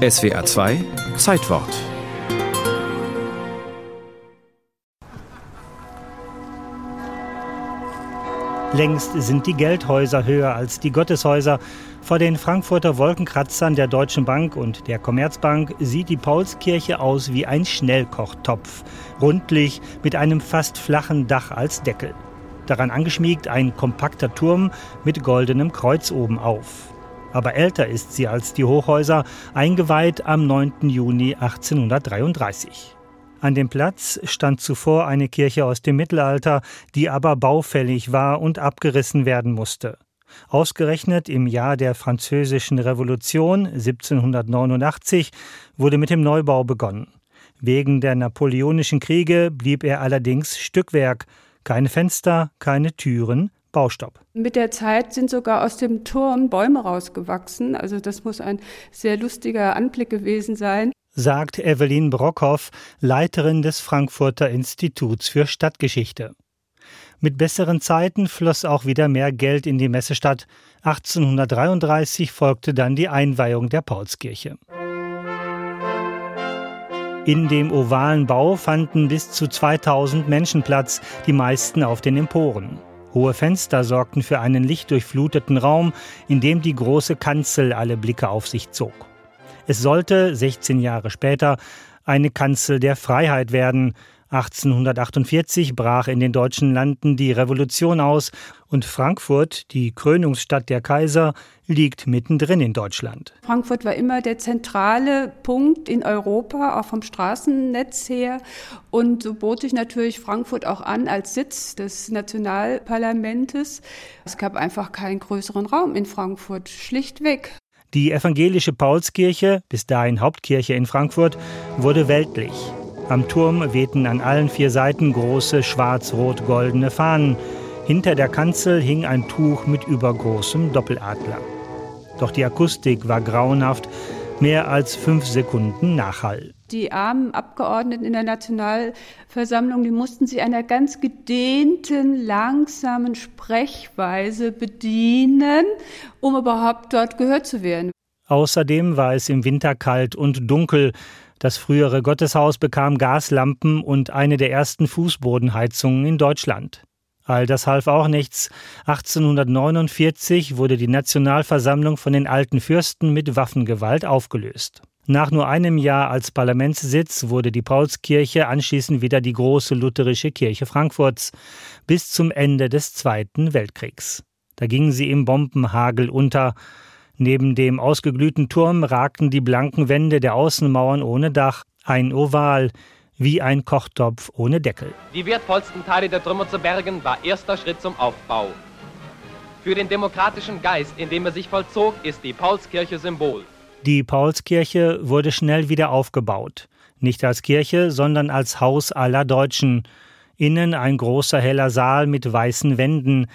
SWA 2 Zeitwort Längst sind die Geldhäuser höher als die Gotteshäuser. Vor den Frankfurter Wolkenkratzern der Deutschen Bank und der Commerzbank sieht die Paulskirche aus wie ein Schnellkochtopf, rundlich mit einem fast flachen Dach als Deckel. Daran angeschmiegt ein kompakter Turm mit goldenem Kreuz oben auf. Aber älter ist sie als die Hochhäuser, eingeweiht am 9. Juni 1833. An dem Platz stand zuvor eine Kirche aus dem Mittelalter, die aber baufällig war und abgerissen werden musste. Ausgerechnet im Jahr der Französischen Revolution 1789 wurde mit dem Neubau begonnen. Wegen der napoleonischen Kriege blieb er allerdings Stückwerk, keine Fenster, keine Türen, Baustopp. Mit der Zeit sind sogar aus dem Turm Bäume rausgewachsen. Also das muss ein sehr lustiger Anblick gewesen sein sagt Evelyn Brockhoff, Leiterin des Frankfurter Instituts für Stadtgeschichte. Mit besseren Zeiten floss auch wieder mehr Geld in die Messestadt. 1833 folgte dann die Einweihung der Paulskirche. In dem ovalen Bau fanden bis zu 2000 Menschen Platz, die meisten auf den Emporen. Hohe Fenster sorgten für einen lichtdurchfluteten Raum, in dem die große Kanzel alle Blicke auf sich zog. Es sollte 16 Jahre später eine Kanzel der Freiheit werden. 1848 brach in den deutschen Landen die Revolution aus und Frankfurt, die Krönungsstadt der Kaiser, liegt mittendrin in Deutschland. Frankfurt war immer der zentrale Punkt in Europa, auch vom Straßennetz her. Und so bot sich natürlich Frankfurt auch an als Sitz des Nationalparlamentes. Es gab einfach keinen größeren Raum in Frankfurt, schlichtweg. Die evangelische Paulskirche, bis dahin Hauptkirche in Frankfurt, wurde weltlich. Am Turm wehten an allen vier Seiten große schwarz-rot-goldene Fahnen. Hinter der Kanzel hing ein Tuch mit übergroßem Doppeladler. Doch die Akustik war grauenhaft, mehr als fünf Sekunden Nachhall. Die armen Abgeordneten in der Nationalversammlung, die mussten sich einer ganz gedehnten, langsamen Sprechweise bedienen, um überhaupt dort gehört zu werden. Außerdem war es im Winter kalt und dunkel. Das frühere Gotteshaus bekam Gaslampen und eine der ersten Fußbodenheizungen in Deutschland. All das half auch nichts. 1849 wurde die Nationalversammlung von den alten Fürsten mit Waffengewalt aufgelöst. Nach nur einem Jahr als Parlamentssitz wurde die Paulskirche anschließend wieder die große lutherische Kirche Frankfurts bis zum Ende des Zweiten Weltkriegs. Da ging sie im Bombenhagel unter. Neben dem ausgeglühten Turm ragten die blanken Wände der Außenmauern ohne Dach, ein Oval, wie ein Kochtopf ohne Deckel. Die wertvollsten Teile der Trümmer zu bergen, war erster Schritt zum Aufbau. Für den demokratischen Geist, in dem er sich vollzog, ist die Paulskirche Symbol. Die Paulskirche wurde schnell wieder aufgebaut. Nicht als Kirche, sondern als Haus aller Deutschen. Innen ein großer heller Saal mit weißen Wänden.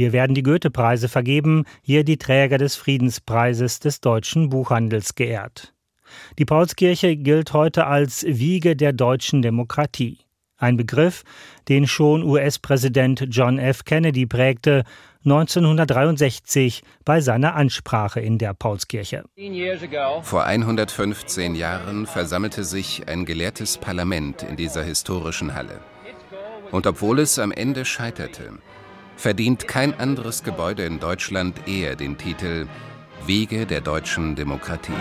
Hier werden die Goethe-Preise vergeben, hier die Träger des Friedenspreises des deutschen Buchhandels geehrt. Die Paulskirche gilt heute als Wiege der deutschen Demokratie. Ein Begriff, den schon US-Präsident John F. Kennedy prägte 1963 bei seiner Ansprache in der Paulskirche. Vor 115 Jahren versammelte sich ein gelehrtes Parlament in dieser historischen Halle. Und obwohl es am Ende scheiterte, verdient kein anderes Gebäude in Deutschland eher den Titel Wege der deutschen Demokratie.